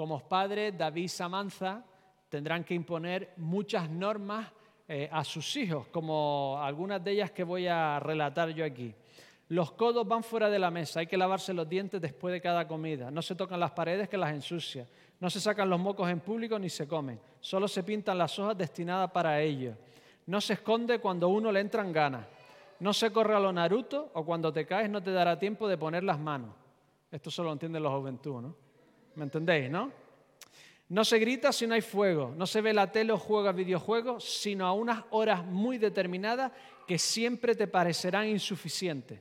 como padres, David y Samantha tendrán que imponer muchas normas eh, a sus hijos, como algunas de ellas que voy a relatar yo aquí. Los codos van fuera de la mesa, hay que lavarse los dientes después de cada comida, no se tocan las paredes que las ensucia, no se sacan los mocos en público ni se comen, solo se pintan las hojas destinadas para ello. No se esconde cuando uno le entran ganas, no se corre a lo Naruto o cuando te caes no te dará tiempo de poner las manos. Esto solo lo entienden los juventud, ¿no? ¿Me entendéis, no? No se grita si no hay fuego, no se ve la tele o juega videojuegos, sino a unas horas muy determinadas que siempre te parecerán insuficientes.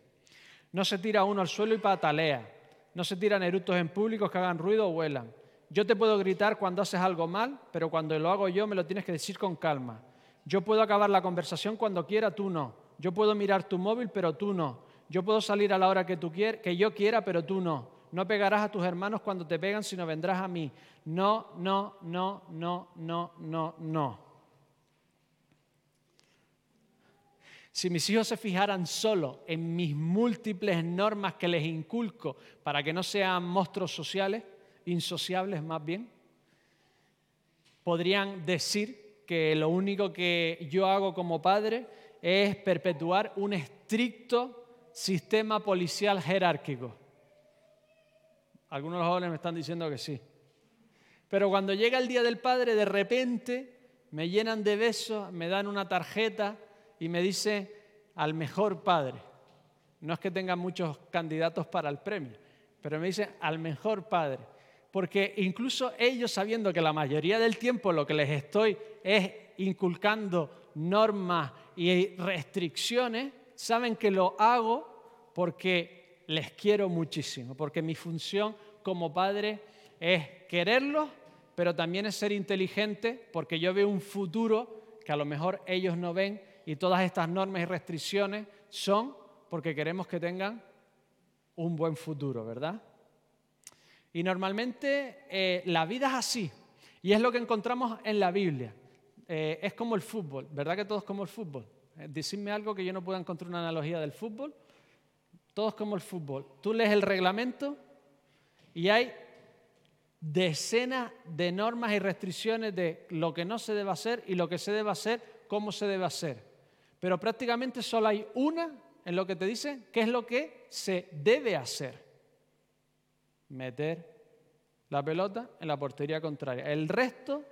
No se tira uno al suelo y patalea. No se tiran eructos en públicos que hagan ruido o vuelan. Yo te puedo gritar cuando haces algo mal, pero cuando lo hago yo me lo tienes que decir con calma. Yo puedo acabar la conversación cuando quiera, tú no. Yo puedo mirar tu móvil, pero tú no. Yo puedo salir a la hora que, tú que yo quiera, pero tú no. No pegarás a tus hermanos cuando te pegan, sino vendrás a mí. No, no, no, no, no, no, no. Si mis hijos se fijaran solo en mis múltiples normas que les inculco para que no sean monstruos sociales, insociables más bien, podrían decir que lo único que yo hago como padre es perpetuar un estricto sistema policial jerárquico. Algunos de los jóvenes me están diciendo que sí. Pero cuando llega el Día del Padre, de repente me llenan de besos, me dan una tarjeta y me dice al mejor padre. No es que tengan muchos candidatos para el premio, pero me dice al mejor padre. Porque incluso ellos sabiendo que la mayoría del tiempo lo que les estoy es inculcando normas y restricciones, saben que lo hago porque les quiero muchísimo, porque mi función como padre es quererlos, pero también es ser inteligente, porque yo veo un futuro que a lo mejor ellos no ven y todas estas normas y restricciones son porque queremos que tengan un buen futuro, ¿verdad? Y normalmente eh, la vida es así, y es lo que encontramos en la Biblia. Eh, es como el fútbol, ¿verdad que todo es como el fútbol? Eh, decidme algo que yo no pueda encontrar una analogía del fútbol. Todo es como el fútbol. Tú lees el reglamento y hay decenas de normas y restricciones de lo que no se debe hacer y lo que se debe hacer, cómo se debe hacer pero prácticamente solo hay una en lo que te dice qué es lo que se debe hacer. Meter la pelota en la portería contraria. El resto,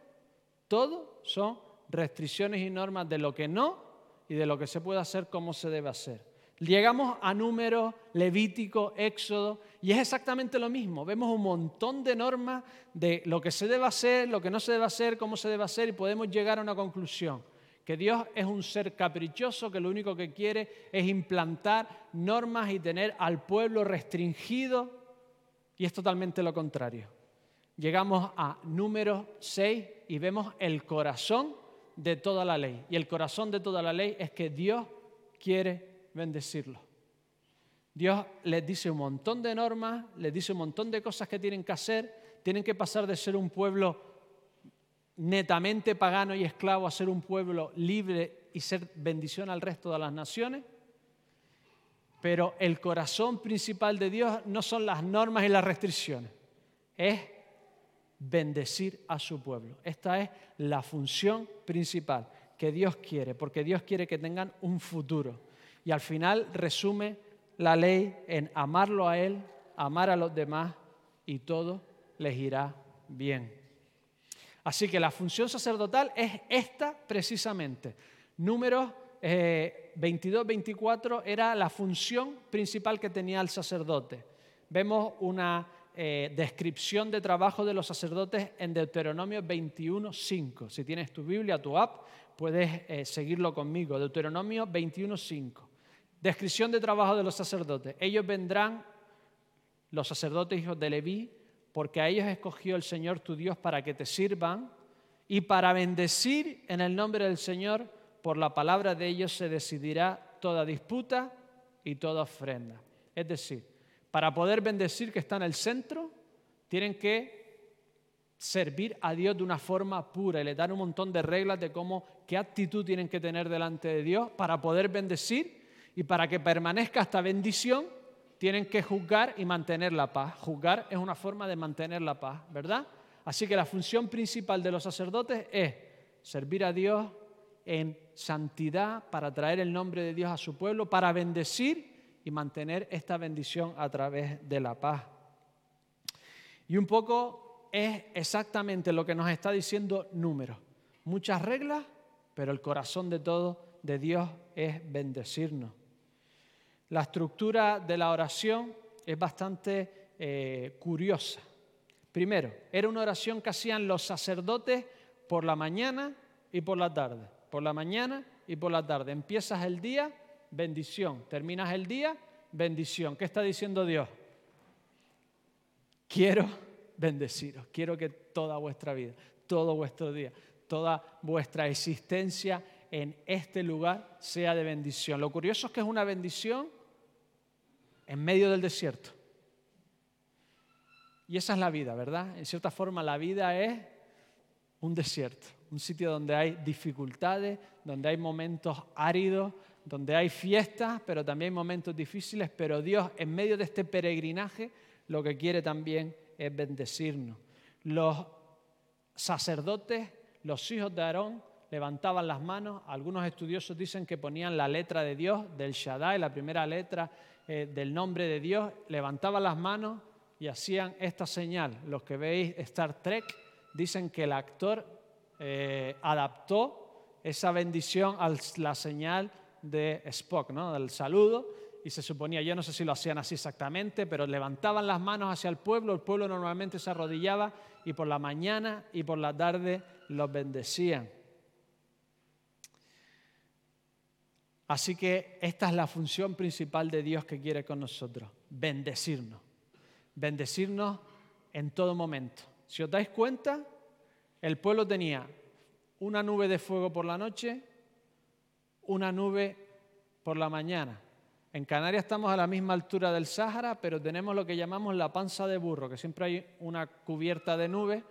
todo son restricciones y normas de lo que no y de lo que se puede hacer, cómo se debe hacer. Llegamos a números, Levítico, Éxodo, y es exactamente lo mismo. Vemos un montón de normas de lo que se debe hacer, lo que no se debe hacer, cómo se debe hacer, y podemos llegar a una conclusión que Dios es un ser caprichoso que lo único que quiere es implantar normas y tener al pueblo restringido y es totalmente lo contrario. Llegamos a número 6 y vemos el corazón de toda la ley. Y el corazón de toda la ley es que Dios quiere bendecirlo. Dios les dice un montón de normas, les dice un montón de cosas que tienen que hacer, tienen que pasar de ser un pueblo netamente pagano y esclavo a ser un pueblo libre y ser bendición al resto de las naciones. Pero el corazón principal de Dios no son las normas y las restricciones, es bendecir a su pueblo. Esta es la función principal que Dios quiere, porque Dios quiere que tengan un futuro. Y al final resume la ley en amarlo a Él, amar a los demás y todo les irá bien. Así que la función sacerdotal es esta precisamente. Números 22-24 eh, era la función principal que tenía el sacerdote. Vemos una eh, descripción de trabajo de los sacerdotes en Deuteronomio 21.5. Si tienes tu Biblia, tu app, puedes eh, seguirlo conmigo. Deuteronomio 21.5. Descripción de trabajo de los sacerdotes. Ellos vendrán, los sacerdotes hijos de Leví, porque a ellos escogió el Señor tu Dios para que te sirvan y para bendecir en el nombre del Señor, por la palabra de ellos se decidirá toda disputa y toda ofrenda. Es decir, para poder bendecir que está en el centro, tienen que servir a Dios de una forma pura y le dan un montón de reglas de cómo, qué actitud tienen que tener delante de Dios para poder bendecir y para que permanezca esta bendición tienen que juzgar y mantener la paz. Juzgar es una forma de mantener la paz, ¿verdad? Así que la función principal de los sacerdotes es servir a Dios en santidad para traer el nombre de Dios a su pueblo, para bendecir y mantener esta bendición a través de la paz. Y un poco es exactamente lo que nos está diciendo números. Muchas reglas, pero el corazón de todo de Dios es bendecirnos. La estructura de la oración es bastante eh, curiosa. Primero, era una oración que hacían los sacerdotes por la mañana y por la tarde. Por la mañana y por la tarde. Empiezas el día, bendición. Terminas el día, bendición. ¿Qué está diciendo Dios? Quiero bendeciros. Quiero que toda vuestra vida, todo vuestro día, toda vuestra existencia en este lugar sea de bendición. Lo curioso es que es una bendición en medio del desierto. Y esa es la vida, ¿verdad? En cierta forma la vida es un desierto, un sitio donde hay dificultades, donde hay momentos áridos, donde hay fiestas, pero también hay momentos difíciles, pero Dios en medio de este peregrinaje lo que quiere también es bendecirnos. Los sacerdotes, los hijos de Aarón, levantaban las manos. Algunos estudiosos dicen que ponían la letra de Dios, del Shaddai, la primera letra eh, del nombre de Dios, levantaban las manos y hacían esta señal. Los que veis Star Trek dicen que el actor eh, adaptó esa bendición a la señal de Spock, ¿no? del saludo, y se suponía, yo no sé si lo hacían así exactamente, pero levantaban las manos hacia el pueblo, el pueblo normalmente se arrodillaba y por la mañana y por la tarde los bendecían. Así que esta es la función principal de Dios que quiere con nosotros, bendecirnos, bendecirnos en todo momento. Si os dais cuenta, el pueblo tenía una nube de fuego por la noche, una nube por la mañana. En Canarias estamos a la misma altura del Sáhara, pero tenemos lo que llamamos la panza de burro, que siempre hay una cubierta de nube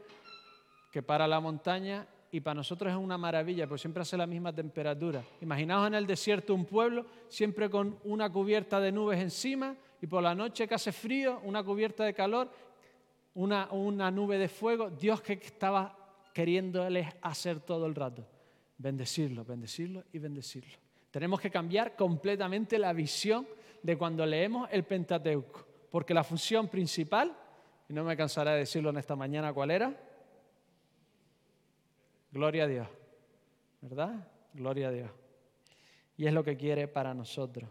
que para la montaña y para nosotros es una maravilla, porque siempre hace la misma temperatura. Imaginaos en el desierto un pueblo siempre con una cubierta de nubes encima y por la noche que hace frío, una cubierta de calor, una, nube de fuego. Dios que estaba queriéndoles hacer todo el rato. Bendecirlo, bendecirlo y bendecirlo. Tenemos que cambiar completamente la visión de cuando leemos el Pentateuco, porque la función principal, y no me cansaré de decirlo en esta mañana cuál era, Gloria a Dios. ¿Verdad? Gloria a Dios. Y es lo que quiere para nosotros.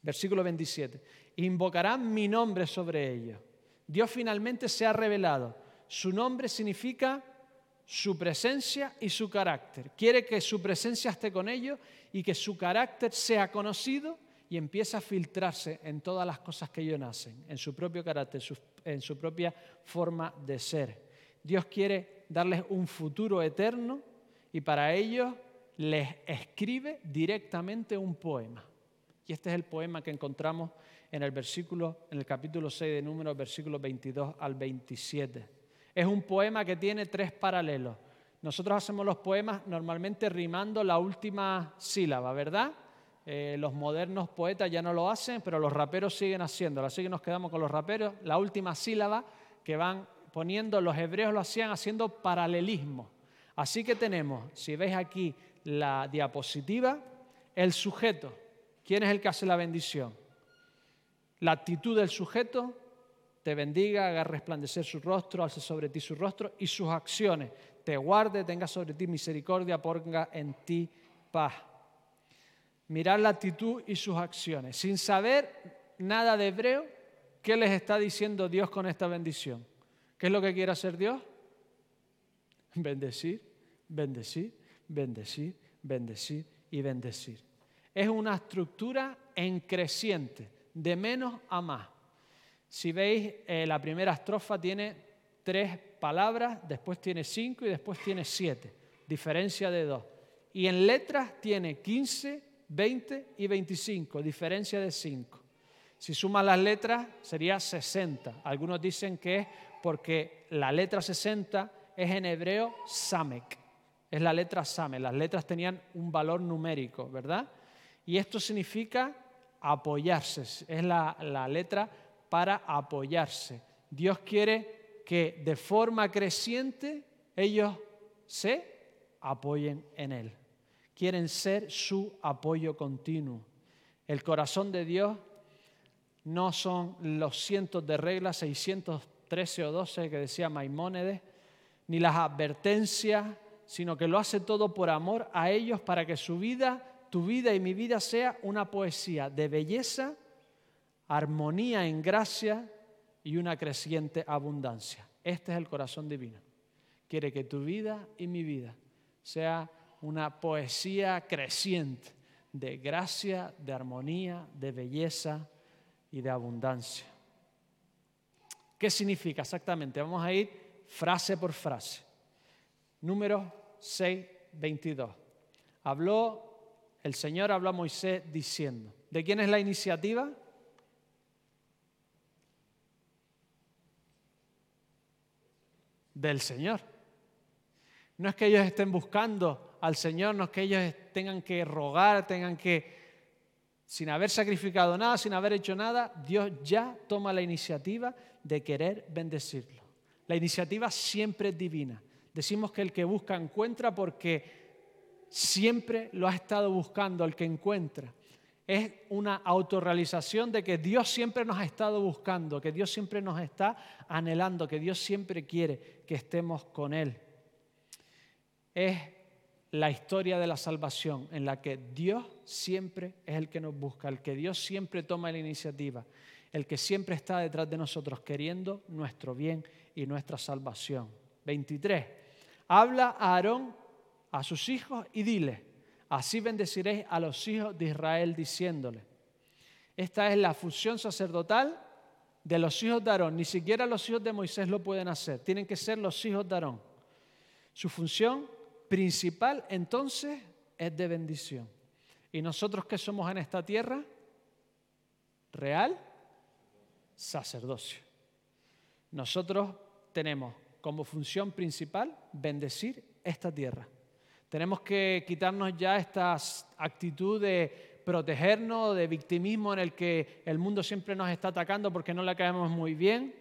Versículo 27. Invocarán mi nombre sobre ellos. Dios finalmente se ha revelado. Su nombre significa su presencia y su carácter. Quiere que su presencia esté con ellos y que su carácter sea conocido y empiece a filtrarse en todas las cosas que ellos nacen, en su propio carácter, en su propia forma de ser. Dios quiere darles un futuro eterno y para ello les escribe directamente un poema. Y este es el poema que encontramos en el versículo en el capítulo 6 de Números, versículos 22 al 27. Es un poema que tiene tres paralelos. Nosotros hacemos los poemas normalmente rimando la última sílaba, ¿verdad? Eh, los modernos poetas ya no lo hacen, pero los raperos siguen haciéndolo. Así que nos quedamos con los raperos. La última sílaba que van poniendo, los hebreos lo hacían haciendo paralelismo. Así que tenemos, si veis aquí la diapositiva, el sujeto. ¿Quién es el que hace la bendición? La actitud del sujeto, te bendiga, haga resplandecer su rostro, alce sobre ti su rostro y sus acciones. Te guarde, tenga sobre ti misericordia, ponga en ti paz. Mirar la actitud y sus acciones. Sin saber nada de hebreo, ¿qué les está diciendo Dios con esta bendición? ¿Qué es lo que quiere hacer Dios? Bendecir, bendecir, bendecir, bendecir y bendecir. Es una estructura en creciente, de menos a más. Si veis, eh, la primera estrofa tiene tres palabras, después tiene cinco y después tiene siete, diferencia de dos. Y en letras tiene 15, 20 y 25, diferencia de cinco. Si sumas las letras sería 60. Algunos dicen que es porque la letra 60 es en hebreo Samek. Es la letra Samek. Las letras tenían un valor numérico, ¿verdad? Y esto significa apoyarse. Es la, la letra para apoyarse. Dios quiere que de forma creciente ellos se apoyen en Él. Quieren ser su apoyo continuo. El corazón de Dios no son los cientos de reglas, 613 o 12 que decía Maimónides, ni las advertencias, sino que lo hace todo por amor a ellos para que su vida, tu vida y mi vida sea una poesía de belleza, armonía en gracia y una creciente abundancia. Este es el corazón divino. Quiere que tu vida y mi vida sea una poesía creciente de gracia, de armonía, de belleza y de abundancia. ¿Qué significa exactamente? Vamos a ir frase por frase. Número 6, 22. Habló, el Señor habló a Moisés diciendo, ¿de quién es la iniciativa? Del Señor. No es que ellos estén buscando al Señor, no es que ellos tengan que rogar, tengan que, sin haber sacrificado nada, sin haber hecho nada, Dios ya toma la iniciativa de querer bendecirlo. La iniciativa siempre es divina. Decimos que el que busca encuentra porque siempre lo ha estado buscando el que encuentra. Es una autorrealización de que Dios siempre nos ha estado buscando, que Dios siempre nos está anhelando, que Dios siempre quiere que estemos con Él es la historia de la salvación en la que Dios siempre es el que nos busca, el que Dios siempre toma la iniciativa, el que siempre está detrás de nosotros queriendo nuestro bien y nuestra salvación. 23. Habla a Aarón, a sus hijos y dile, así bendeciréis a los hijos de Israel diciéndole. Esta es la función sacerdotal de los hijos de Aarón. Ni siquiera los hijos de Moisés lo pueden hacer. Tienen que ser los hijos de Aarón. Su función principal entonces es de bendición. ¿Y nosotros qué somos en esta tierra? Real sacerdocio. Nosotros tenemos como función principal bendecir esta tierra. Tenemos que quitarnos ya esta actitud de protegernos, de victimismo en el que el mundo siempre nos está atacando porque no le caemos muy bien.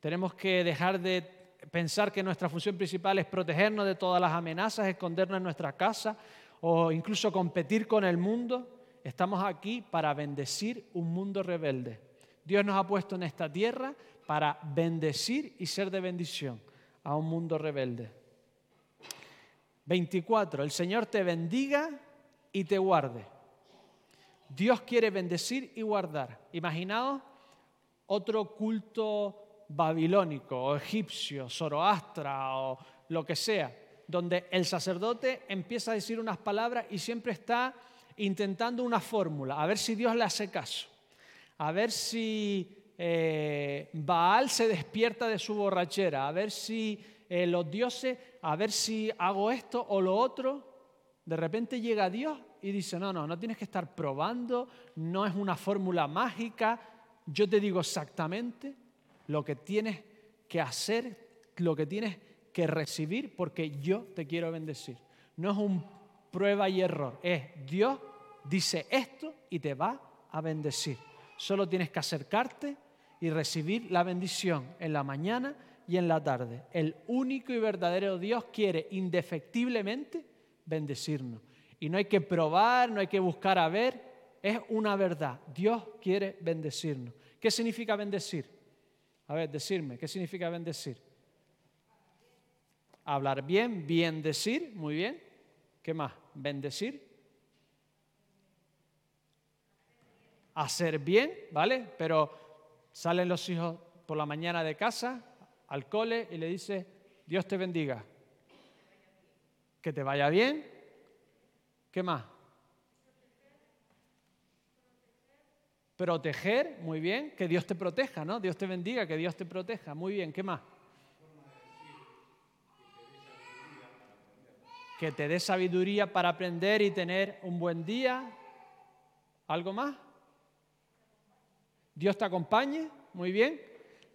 Tenemos que dejar de pensar que nuestra función principal es protegernos de todas las amenazas, escondernos en nuestra casa o incluso competir con el mundo. Estamos aquí para bendecir un mundo rebelde. Dios nos ha puesto en esta tierra para bendecir y ser de bendición a un mundo rebelde. 24. El Señor te bendiga y te guarde. Dios quiere bendecir y guardar. Imaginaos otro culto babilónico o egipcio, zoroastra o lo que sea, donde el sacerdote empieza a decir unas palabras y siempre está intentando una fórmula, a ver si Dios le hace caso, a ver si eh, Baal se despierta de su borrachera, a ver si eh, los dioses, a ver si hago esto o lo otro. De repente llega Dios y dice, no, no, no tienes que estar probando, no es una fórmula mágica, yo te digo exactamente lo que tienes que hacer, lo que tienes que recibir, porque yo te quiero bendecir. No es un prueba y error, es Dios dice esto y te va a bendecir. Solo tienes que acercarte y recibir la bendición en la mañana y en la tarde. El único y verdadero Dios quiere indefectiblemente bendecirnos. Y no hay que probar, no hay que buscar a ver, es una verdad. Dios quiere bendecirnos. ¿Qué significa bendecir? A ver, decirme, ¿qué significa bendecir? Hablar bien, bien decir, muy bien. ¿Qué más? Bendecir. Hacer bien, ¿vale? Pero salen los hijos por la mañana de casa al cole y le dice, Dios te bendiga. Que te vaya bien. ¿Qué más? Proteger, muy bien, que Dios te proteja, ¿no? Dios te bendiga, que Dios te proteja, muy bien, ¿qué más? Que te dé sabiduría para aprender y tener un buen día. ¿Algo más? Dios te acompañe, muy bien.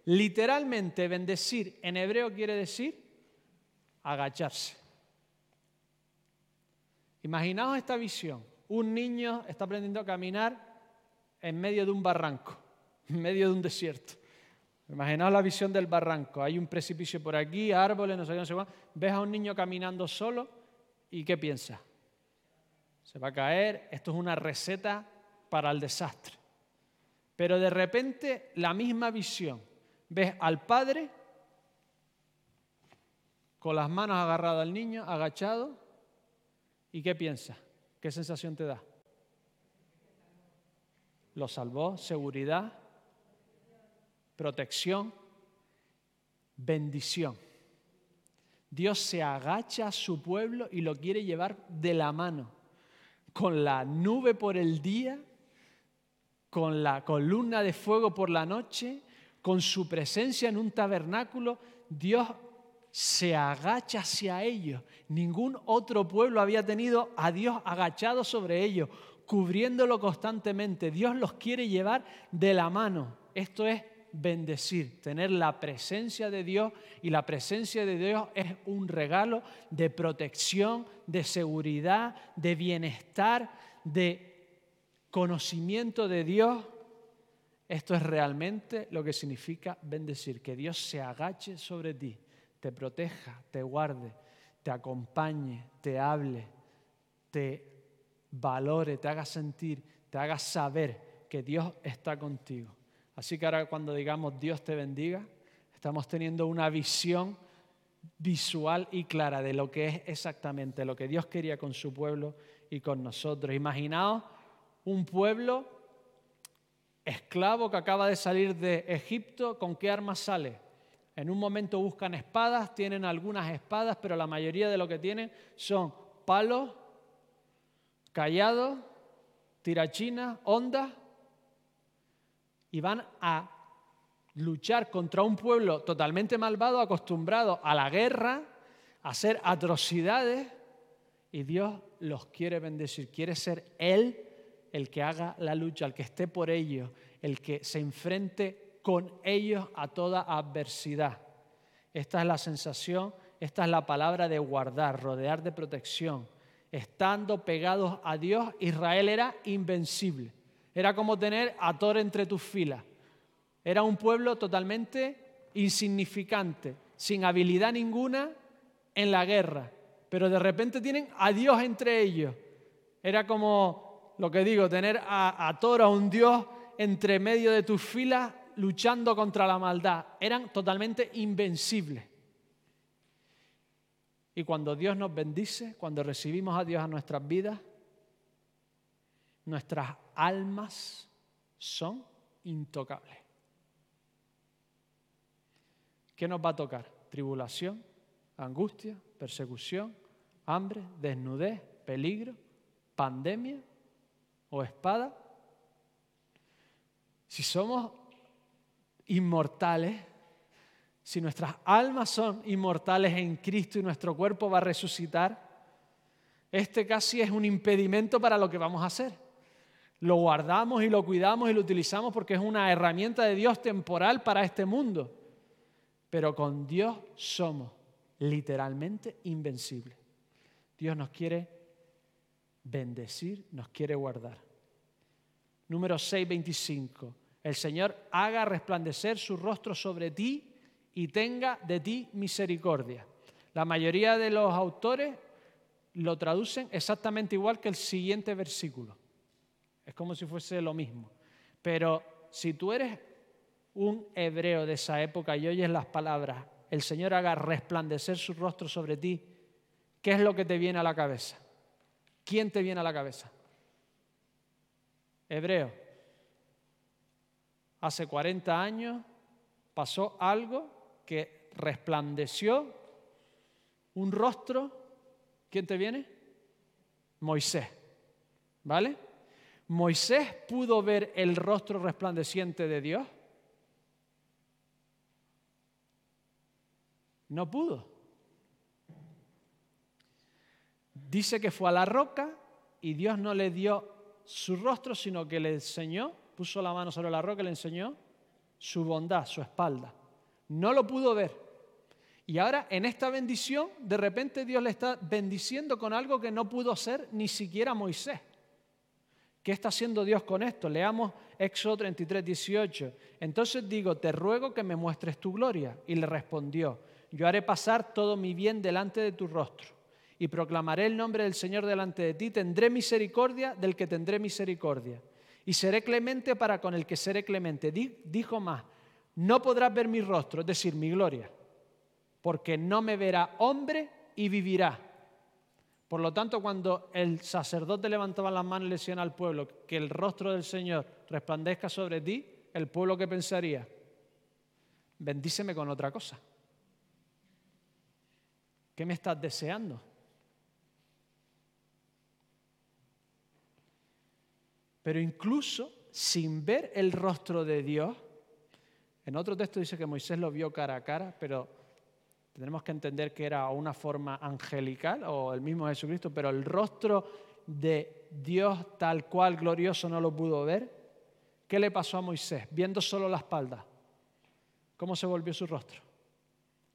Literalmente bendecir en hebreo quiere decir agacharse. Imaginaos esta visión. Un niño está aprendiendo a caminar en medio de un barranco, en medio de un desierto. Imaginaos la visión del barranco. Hay un precipicio por aquí, árboles, no sé qué, no sé. Ves a un niño caminando solo y ¿qué piensas? Se va a caer. Esto es una receta para el desastre. Pero de repente la misma visión. Ves al padre con las manos agarradas al niño, agachado. ¿Y qué piensas? ¿Qué sensación te da? Lo salvó, seguridad, protección, bendición. Dios se agacha a su pueblo y lo quiere llevar de la mano, con la nube por el día, con la columna de fuego por la noche, con su presencia en un tabernáculo. Dios se agacha hacia ellos. Ningún otro pueblo había tenido a Dios agachado sobre ellos, cubriéndolo constantemente. Dios los quiere llevar de la mano. Esto es bendecir, tener la presencia de Dios y la presencia de Dios es un regalo de protección, de seguridad, de bienestar, de conocimiento de Dios. Esto es realmente lo que significa bendecir, que Dios se agache sobre ti, te proteja, te guarde, te acompañe, te hable, te valore, te haga sentir, te haga saber que Dios está contigo. Así que ahora cuando digamos Dios te bendiga, estamos teniendo una visión visual y clara de lo que es exactamente lo que Dios quería con su pueblo y con nosotros. Imaginaos un pueblo esclavo que acaba de salir de Egipto, ¿con qué armas sale? En un momento buscan espadas, tienen algunas espadas, pero la mayoría de lo que tienen son palos, callados, tirachinas, ondas y van a luchar contra un pueblo totalmente malvado, acostumbrado a la guerra, a hacer atrocidades, y Dios los quiere bendecir, quiere ser Él el que haga la lucha, el que esté por ellos, el que se enfrente con ellos a toda adversidad. Esta es la sensación, esta es la palabra de guardar, rodear de protección. Estando pegados a Dios, Israel era invencible. Era como tener a Thor entre tus filas. Era un pueblo totalmente insignificante, sin habilidad ninguna en la guerra. Pero de repente tienen a Dios entre ellos. Era como, lo que digo, tener a, a Thor, a un Dios entre medio de tus filas luchando contra la maldad. Eran totalmente invencibles. Y cuando Dios nos bendice, cuando recibimos a Dios a nuestras vidas, nuestras almas son intocables. ¿Qué nos va a tocar? Tribulación, angustia, persecución, hambre, desnudez, peligro, pandemia o espada. Si somos inmortales, si nuestras almas son inmortales en Cristo y nuestro cuerpo va a resucitar, este casi es un impedimento para lo que vamos a hacer lo guardamos y lo cuidamos y lo utilizamos porque es una herramienta de Dios temporal para este mundo. Pero con Dios somos literalmente invencibles. Dios nos quiere bendecir, nos quiere guardar. Número 6.25. El Señor haga resplandecer su rostro sobre ti y tenga de ti misericordia. La mayoría de los autores lo traducen exactamente igual que el siguiente versículo. Es como si fuese lo mismo. Pero si tú eres un hebreo de esa época y oyes las palabras, el Señor haga resplandecer su rostro sobre ti, ¿qué es lo que te viene a la cabeza? ¿Quién te viene a la cabeza? Hebreo. Hace 40 años pasó algo que resplandeció un rostro. ¿Quién te viene? Moisés. ¿Vale? ¿Moisés pudo ver el rostro resplandeciente de Dios? No pudo. Dice que fue a la roca y Dios no le dio su rostro, sino que le enseñó, puso la mano sobre la roca y le enseñó su bondad, su espalda. No lo pudo ver. Y ahora en esta bendición, de repente Dios le está bendiciendo con algo que no pudo ser ni siquiera Moisés ¿Qué está haciendo Dios con esto? Leamos Éxodo 33, 18. Entonces digo, te ruego que me muestres tu gloria. Y le respondió, yo haré pasar todo mi bien delante de tu rostro y proclamaré el nombre del Señor delante de ti. Tendré misericordia del que tendré misericordia y seré clemente para con el que seré clemente. Dijo más, no podrás ver mi rostro, es decir, mi gloria, porque no me verá hombre y vivirá. Por lo tanto, cuando el sacerdote levantaba las manos y le decía al pueblo que el rostro del Señor resplandezca sobre ti, el pueblo que pensaría, bendíceme con otra cosa. ¿Qué me estás deseando? Pero incluso sin ver el rostro de Dios, en otro texto dice que Moisés lo vio cara a cara, pero tenemos que entender que era una forma angelical o el mismo Jesucristo, pero el rostro de Dios tal cual glorioso no lo pudo ver. ¿Qué le pasó a Moisés? Viendo solo la espalda. ¿Cómo se volvió su rostro?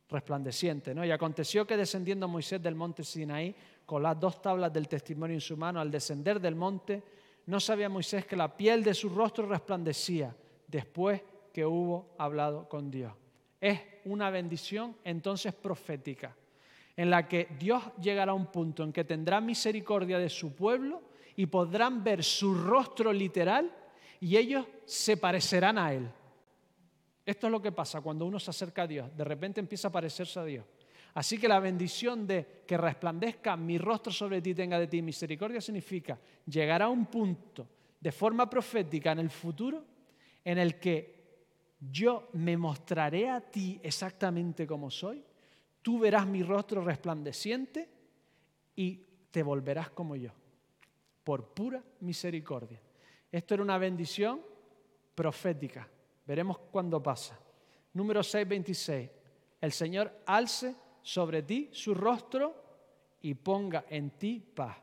Resplandeciente, ¿no? Y aconteció que descendiendo Moisés del monte Sinaí con las dos tablas del testimonio en su mano, al descender del monte, no sabía Moisés que la piel de su rostro resplandecía después que hubo hablado con Dios es una bendición entonces profética, en la que Dios llegará a un punto en que tendrá misericordia de su pueblo y podrán ver su rostro literal y ellos se parecerán a Él. Esto es lo que pasa cuando uno se acerca a Dios, de repente empieza a parecerse a Dios. Así que la bendición de que resplandezca mi rostro sobre ti, tenga de ti misericordia, significa llegar a un punto de forma profética en el futuro en el que yo me mostraré a ti exactamente como soy, tú verás mi rostro resplandeciente y te volverás como yo, por pura misericordia. Esto era una bendición profética. Veremos cuándo pasa. Número 6:26. El Señor alce sobre ti su rostro y ponga en ti paz.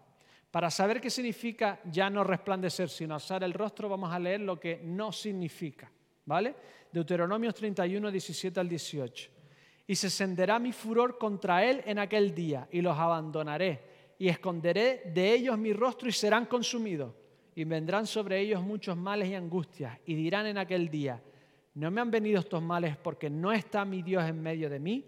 Para saber qué significa ya no resplandecer, sino alzar el rostro, vamos a leer lo que no significa. ¿Vale? Deuteronomios 31, 17 al 18. Y se encenderá mi furor contra él en aquel día, y los abandonaré, y esconderé de ellos mi rostro y serán consumidos. Y vendrán sobre ellos muchos males y angustias, y dirán en aquel día, no me han venido estos males porque no está mi Dios en medio de mí,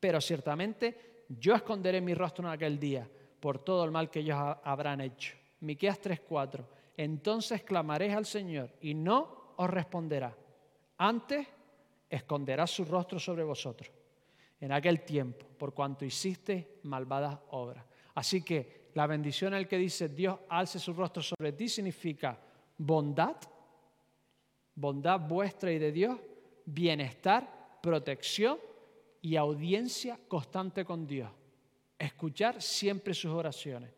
pero ciertamente yo esconderé mi rostro en aquel día por todo el mal que ellos habrán hecho. Miqueas 3:4. Entonces clamaréis al Señor y no os responderá. Antes esconderá su rostro sobre vosotros en aquel tiempo, por cuanto hiciste malvadas obras. Así que la bendición en el que dice Dios alce su rostro sobre ti significa bondad, bondad vuestra y de Dios, bienestar, protección y audiencia constante con Dios. Escuchar siempre sus oraciones.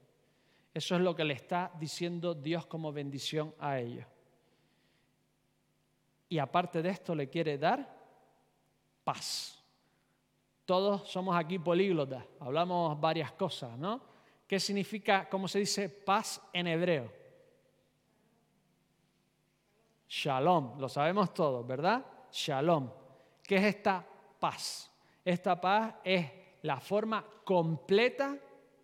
Eso es lo que le está diciendo Dios como bendición a ellos y aparte de esto le quiere dar paz. Todos somos aquí políglotas, hablamos varias cosas, ¿no? ¿Qué significa, cómo se dice, paz en hebreo? Shalom, lo sabemos todos, ¿verdad? Shalom. ¿Qué es esta paz? Esta paz es la forma completa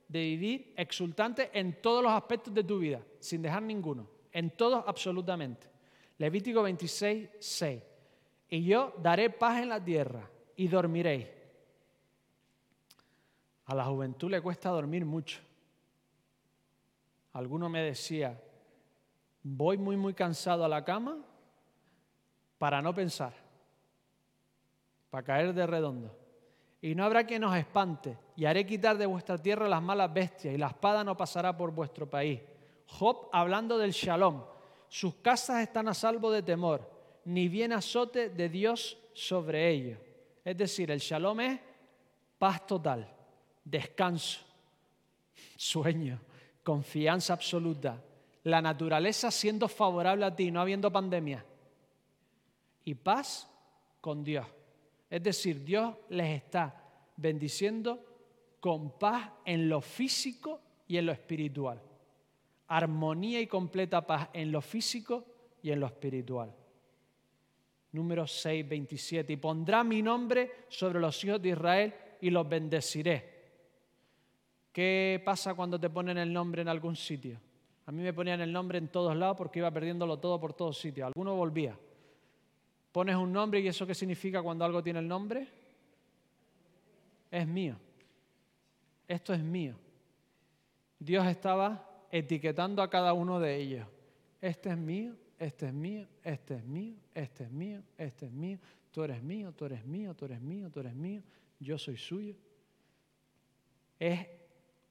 de vivir exultante en todos los aspectos de tu vida, sin dejar ninguno, en todos absolutamente. Levítico 26, 6. Y yo daré paz en la tierra y dormiréis. A la juventud le cuesta dormir mucho. Alguno me decía, voy muy, muy cansado a la cama para no pensar, para caer de redondo. Y no habrá quien os espante, y haré quitar de vuestra tierra las malas bestias, y la espada no pasará por vuestro país. Job hablando del shalom, sus casas están a salvo de temor, ni bien azote de Dios sobre ellos. Es decir, el shalom es paz total, descanso, sueño, confianza absoluta, la naturaleza siendo favorable a ti, no habiendo pandemia, y paz con Dios. Es decir, Dios les está bendiciendo con paz en lo físico y en lo espiritual armonía y completa paz en lo físico y en lo espiritual. Número 6, 27. Y pondrá mi nombre sobre los hijos de Israel y los bendeciré. ¿Qué pasa cuando te ponen el nombre en algún sitio? A mí me ponían el nombre en todos lados porque iba perdiéndolo todo por todos sitios. Alguno volvía. Pones un nombre y eso qué significa cuando algo tiene el nombre? Es mío. Esto es mío. Dios estaba etiquetando a cada uno de ellos. Este es mío, este es mío, este es mío, este es mío, este es mío. Tú eres mío, tú eres mío, tú eres mío, tú eres mío. Yo soy suyo. Es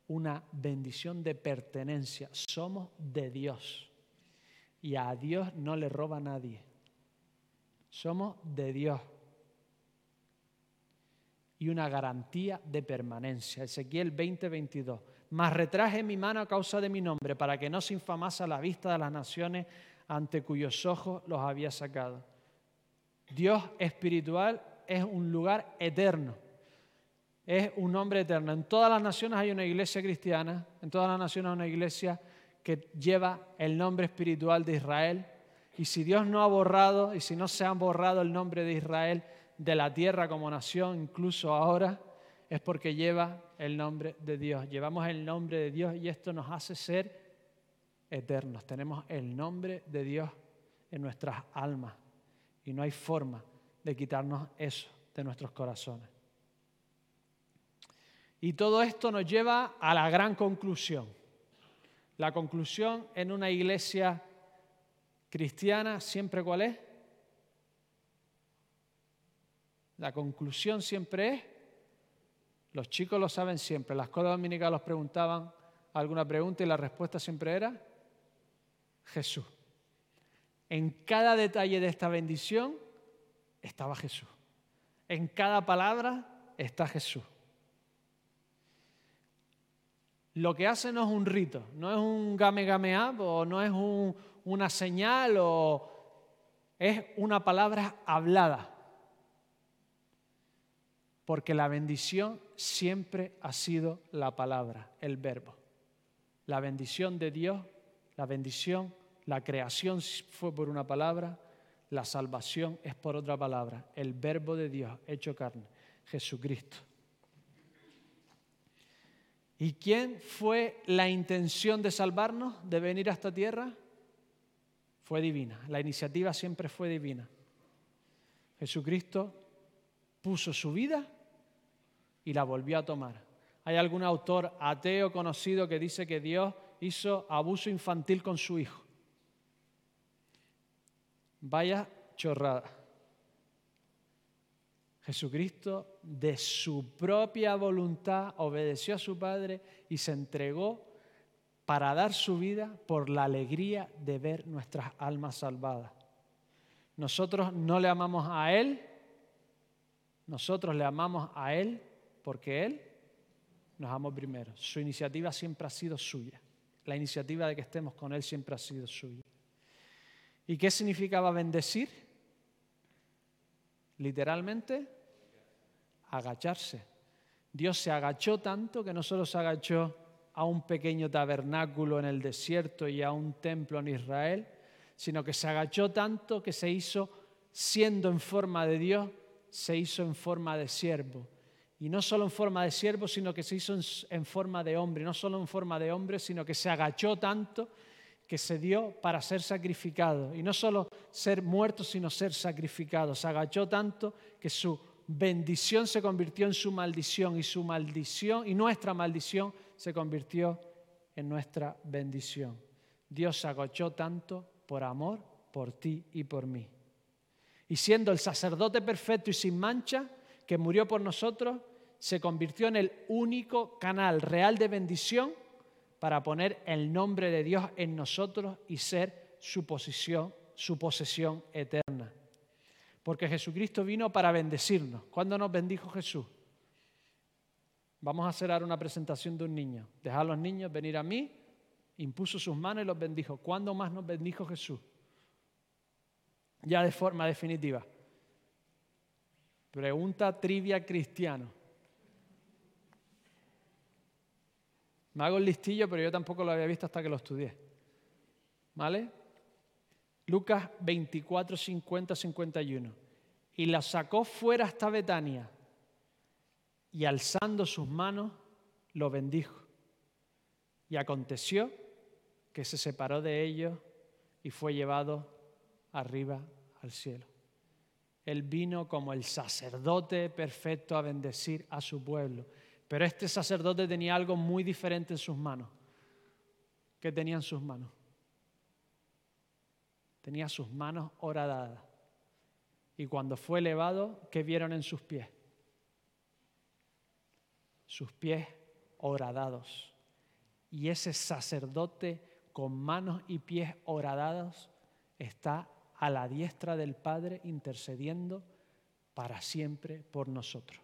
una bendición de pertenencia. Somos de Dios. Y a Dios no le roba nadie. Somos de Dios. Y una garantía de permanencia. Ezequiel 20:22. Mas retraje mi mano a causa de mi nombre, para que no se infamase a la vista de las naciones ante cuyos ojos los había sacado. Dios espiritual es un lugar eterno es un nombre eterno. En todas las naciones hay una iglesia cristiana, en todas las naciones hay una iglesia que lleva el nombre espiritual de Israel. Y si Dios no ha borrado, y si no se ha borrado el nombre de Israel de la tierra como nación, incluso ahora, es porque lleva el nombre de Dios. Llevamos el nombre de Dios y esto nos hace ser eternos. Tenemos el nombre de Dios en nuestras almas y no hay forma de quitarnos eso de nuestros corazones. Y todo esto nos lleva a la gran conclusión. La conclusión en una iglesia cristiana siempre cuál es? La conclusión siempre es, los chicos lo saben siempre, las escuela dominicas los preguntaban alguna pregunta y la respuesta siempre era Jesús. En cada detalle de esta bendición estaba Jesús. En cada palabra está Jesús lo que hace no es un rito, no es un game game up o no es una señal o es una palabra hablada. Porque la bendición siempre ha sido la palabra, el verbo. La bendición de Dios, la bendición, la creación fue por una palabra, la salvación es por otra palabra, el verbo de Dios hecho carne, Jesucristo. ¿Y quién fue la intención de salvarnos, de venir a esta tierra? Fue divina. La iniciativa siempre fue divina. Jesucristo puso su vida y la volvió a tomar. Hay algún autor ateo conocido que dice que Dios hizo abuso infantil con su hijo. Vaya chorrada. Jesucristo de su propia voluntad obedeció a su Padre y se entregó para dar su vida por la alegría de ver nuestras almas salvadas. Nosotros no le amamos a Él, nosotros le amamos a Él porque Él nos amó primero. Su iniciativa siempre ha sido suya. La iniciativa de que estemos con Él siempre ha sido suya. ¿Y qué significaba bendecir? Literalmente, agacharse. Dios se agachó tanto que no solo se agachó a un pequeño tabernáculo en el desierto y a un templo en Israel, sino que se agachó tanto que se hizo, siendo en forma de Dios, se hizo en forma de siervo. Y no solo en forma de siervo, sino que se hizo en, forma de hombre. No solo en forma de hombre, sino que se agachó tanto que se dio para ser sacrificado. Y no solo ser muerto, sino ser sacrificado. Se agachó tanto que su bendición se convirtió en su maldición y su maldición y nuestra maldición se convirtió en nuestra bendición. Dios se agachó tanto por amor por ti y por mí. Y siendo el sacerdote perfecto y sin mancha que murió por nosotros, se convirtió en el único canal real de bendición para poner el nombre de Dios en nosotros y ser su posición, su posesión eterna porque Jesucristo vino para bendecirnos. ¿Cuándo nos bendijo Jesús? Vamos a hacer ahora una presentación de un niño. Dejar a los niños venir a mí, impuso sus manos y los bendijo. ¿Cuándo más nos bendijo Jesús? Ya de forma definitiva. Pregunta trivia cristiano. Me hago el listillo, pero yo tampoco lo había visto hasta que lo estudié. ¿Vale? Lucas 24, 50, 51. Y la sacó fuera hasta Betania y alzando sus manos lo bendijo. Y aconteció que se separó de ellos y fue llevado arriba al cielo. Él vino como el sacerdote perfecto a bendecir a su pueblo. Pero este sacerdote tenía algo muy diferente en sus manos. ¿Qué tenía en sus manos? Tenía sus manos horadadas. Y cuando fue elevado, ¿qué vieron en sus pies? Sus pies horadados. Y ese sacerdote con manos y pies horadados está a la diestra del Padre intercediendo para siempre por nosotros.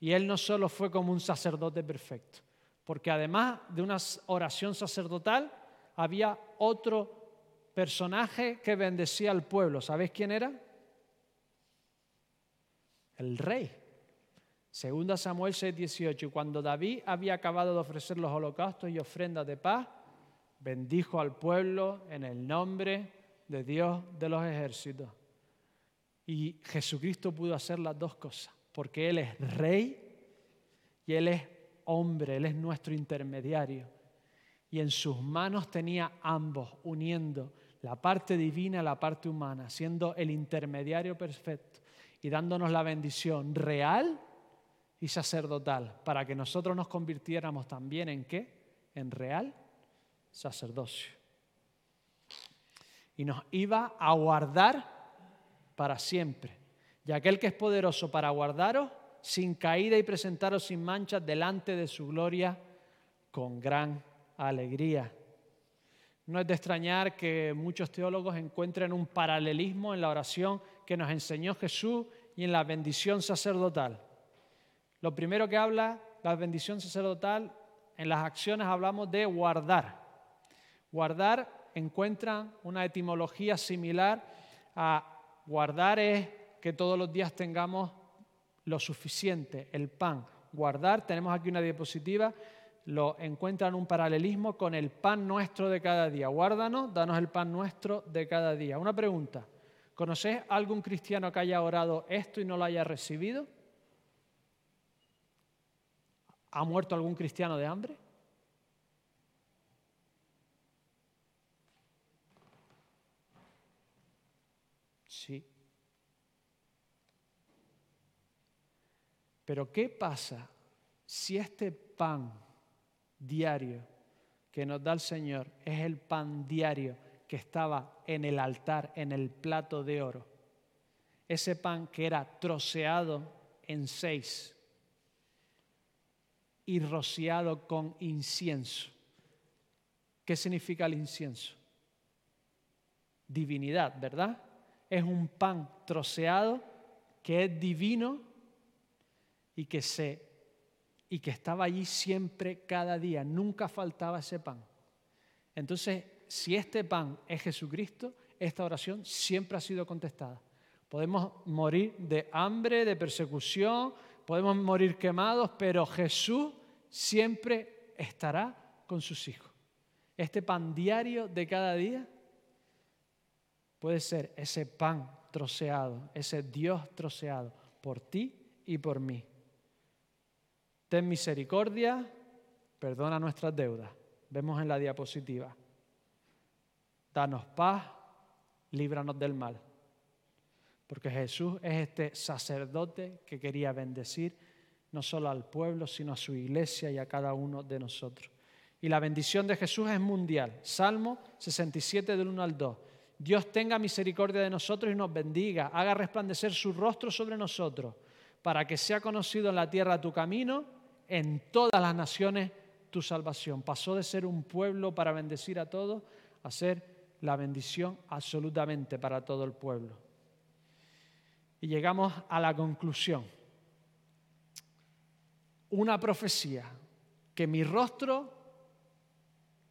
Y él no solo fue como un sacerdote perfecto, porque además de una oración sacerdotal, había otro personaje que bendecía al pueblo. ¿Sabéis quién era? El rey. Segunda Samuel 6:18. Y cuando David había acabado de ofrecer los holocaustos y ofrendas de paz, bendijo al pueblo en el nombre de Dios de los ejércitos. Y Jesucristo pudo hacer las dos cosas, porque Él es rey y Él es hombre, Él es nuestro intermediario. Y en sus manos tenía ambos, uniendo la parte divina a la parte humana, siendo el intermediario perfecto y dándonos la bendición real y sacerdotal, para que nosotros nos convirtiéramos también en qué? En real sacerdocio y nos iba a guardar para siempre. Y aquel que es poderoso para guardaros sin caída y presentaros sin manchas delante de su gloria con gran alegría. No es de extrañar que muchos teólogos encuentren un paralelismo en la oración que nos enseñó Jesús y en la bendición sacerdotal. Lo primero que habla la bendición sacerdotal, en las acciones hablamos de guardar. Guardar encuentran una etimología similar a guardar es que todos los días tengamos lo suficiente, el pan. Guardar, tenemos aquí una diapositiva, lo encuentran un paralelismo con el pan nuestro de cada día. Guárdanos, danos el pan nuestro de cada día. Una pregunta, ¿conoces algún cristiano que haya orado esto y no lo haya recibido? ¿Ha muerto algún cristiano de hambre? Sí. Pero ¿qué pasa si este pan diario que nos da el Señor es el pan diario que estaba en el altar, en el plato de oro? Ese pan que era troceado en seis y rociado con incienso. ¿Qué significa el incienso? Divinidad, ¿verdad? Es un pan troceado que es divino y que se y que estaba allí siempre cada día, nunca faltaba ese pan. Entonces, si este pan es Jesucristo, esta oración siempre ha sido contestada. Podemos morir de hambre, de persecución, podemos morir quemados, pero Jesús siempre estará con sus hijos. Este pan diario de cada día puede ser ese pan troceado, ese Dios troceado por ti y por mí. Ten misericordia, perdona nuestras deudas. Vemos en la diapositiva. Danos paz, líbranos del mal. Porque Jesús es este sacerdote que quería bendecir no solo al pueblo, sino a su iglesia y a cada uno de nosotros. Y la bendición de Jesús es mundial. Salmo 67 del 1 al 2. Dios tenga misericordia de nosotros y nos bendiga, haga resplandecer su rostro sobre nosotros, para que sea conocido en la tierra tu camino, en todas las naciones tu salvación. Pasó de ser un pueblo para bendecir a todos a ser la bendición absolutamente para todo el pueblo. Y llegamos a la conclusión. Una profecía, que mi rostro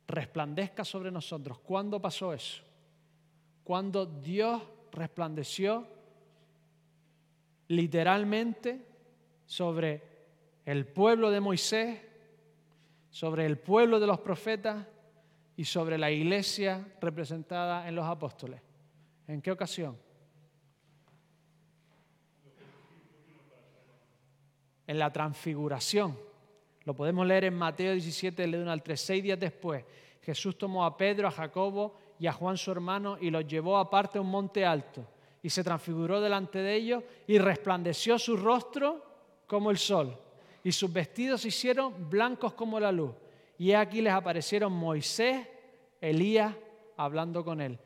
resplandezca sobre nosotros. ¿Cuándo pasó eso? Cuando Dios resplandeció literalmente sobre el pueblo de Moisés, sobre el pueblo de los profetas y sobre la iglesia representada en los apóstoles. ¿En qué ocasión? En la transfiguración. Lo podemos leer en Mateo 17, del 1 al 3, seis días después. Jesús tomó a Pedro, a Jacobo y a Juan su hermano y los llevó aparte a un monte alto y se transfiguró delante de ellos y resplandeció su rostro como el sol y sus vestidos se hicieron blancos como la luz. Y aquí les aparecieron Moisés, Elías, hablando con él.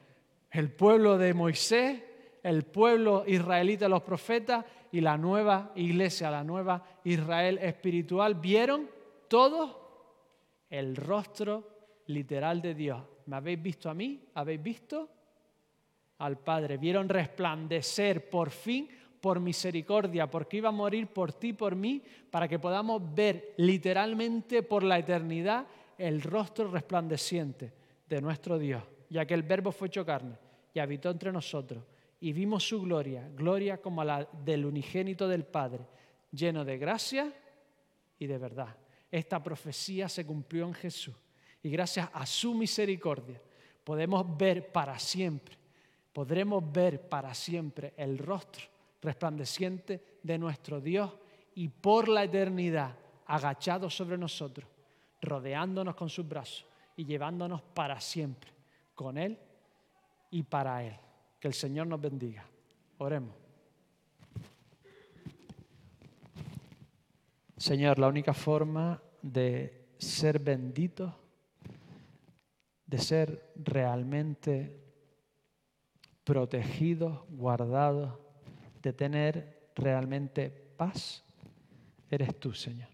El pueblo de Moisés, el pueblo israelita, los profetas y la nueva iglesia, la nueva Israel espiritual, vieron todos el rostro literal de Dios. ¿Me habéis visto a mí? ¿Habéis visto al Padre? Vieron resplandecer por fin por misericordia, porque iba a morir por ti, por mí, para que podamos ver literalmente por la eternidad el rostro resplandeciente de nuestro Dios, ya que el Verbo fue hecho carne y habitó entre nosotros, y vimos su gloria, gloria como la del unigénito del Padre, lleno de gracia y de verdad. Esta profecía se cumplió en Jesús, y gracias a su misericordia podemos ver para siempre, podremos ver para siempre el rostro resplandeciente de nuestro Dios y por la eternidad agachado sobre nosotros, rodeándonos con sus brazos y llevándonos para siempre con Él y para Él. Que el Señor nos bendiga. Oremos. Señor, la única forma de ser bendito, de ser realmente protegidos, guardados, de tener realmente paz, eres tú, Señor.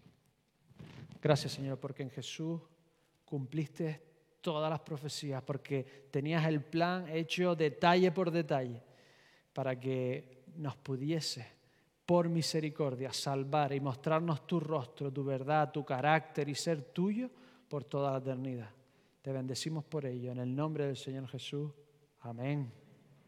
Gracias, Señor, porque en Jesús cumpliste todas las profecías, porque tenías el plan hecho detalle por detalle para que nos pudiese, por misericordia, salvar y mostrarnos tu rostro, tu verdad, tu carácter y ser tuyo por toda la eternidad. Te bendecimos por ello. En el nombre del Señor Jesús. Amén.